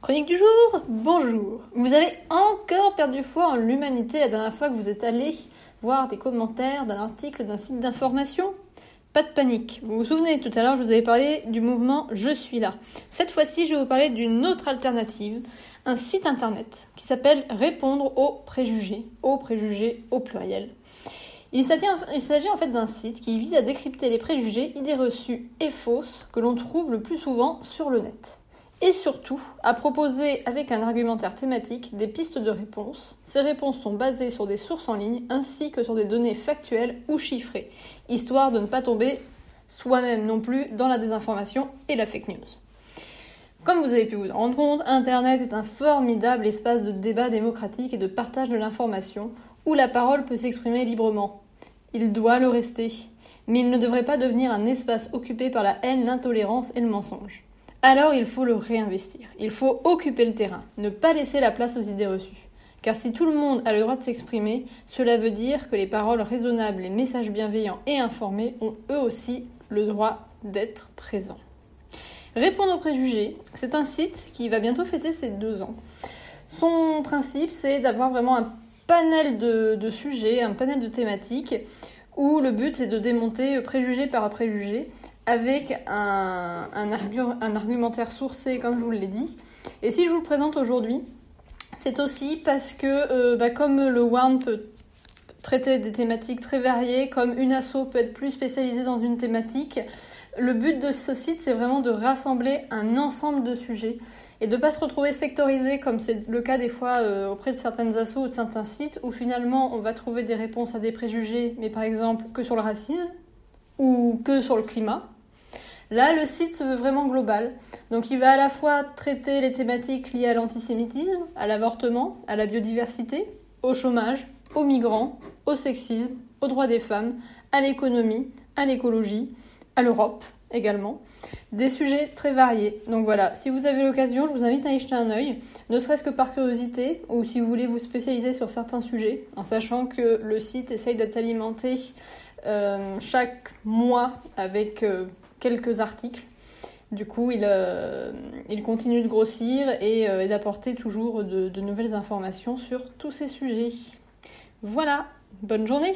Chronique du jour, bonjour. Vous avez encore perdu foi en l'humanité la dernière fois que vous êtes allé voir des commentaires d'un article d'un site d'information? Pas de panique. Vous vous souvenez, tout à l'heure, je vous avais parlé du mouvement Je suis là. Cette fois-ci, je vais vous parler d'une autre alternative, un site internet qui s'appelle Répondre aux préjugés, aux préjugés au pluriel. Il s'agit en fait d'un site qui vise à décrypter les préjugés, idées reçues et fausses que l'on trouve le plus souvent sur le net et surtout à proposer avec un argumentaire thématique des pistes de réponse. Ces réponses sont basées sur des sources en ligne ainsi que sur des données factuelles ou chiffrées, histoire de ne pas tomber soi-même non plus dans la désinformation et la fake news. Comme vous avez pu vous en rendre compte, Internet est un formidable espace de débat démocratique et de partage de l'information où la parole peut s'exprimer librement. Il doit le rester, mais il ne devrait pas devenir un espace occupé par la haine, l'intolérance et le mensonge alors il faut le réinvestir. Il faut occuper le terrain, ne pas laisser la place aux idées reçues. Car si tout le monde a le droit de s'exprimer, cela veut dire que les paroles raisonnables, les messages bienveillants et informés ont eux aussi le droit d'être présents. Répondre aux préjugés, c'est un site qui va bientôt fêter ses deux ans. Son principe, c'est d'avoir vraiment un panel de, sujets, un panel de thématiques, où le but c'est de démonter préjugé par préjugé avec un, argumentaire sourcé, comme je vous l'ai dit. Et si je vous le présente aujourd'hui, c'est aussi parce que, euh, bah, comme le WARN peut traiter des thématiques très variées, comme une asso peut être plus spécialisée dans une thématique, le but de ce site, c'est vraiment de rassembler un ensemble de sujets et de ne pas se retrouver sectorisé comme c'est le cas des fois euh, auprès de certaines assos ou de certains sites où finalement on va trouver des réponses à des préjugés, mais par exemple que sur le racisme ou que sur le climat. Là, le site se veut vraiment global. Donc il va à la fois traiter les thématiques liées à l'antisémitisme, à l'avortement, à la biodiversité, au chômage, aux migrants, au sexisme, aux droits des femmes, à l'économie, à l'écologie, à l'Europe également. Des sujets très variés. Donc voilà, si vous avez l'occasion, je vous invite à y jeter un œil, ne serait-ce que par curiosité, ou si vous voulez vous spécialiser sur certains sujets, en sachant que le site essaye d'être alimenté euh, chaque mois avec euh, quelques articles. Du coup, il, euh, continue de grossir et, euh, d'apporter toujours de nouvelles informations sur tous ces sujets. Voilà, bonne journée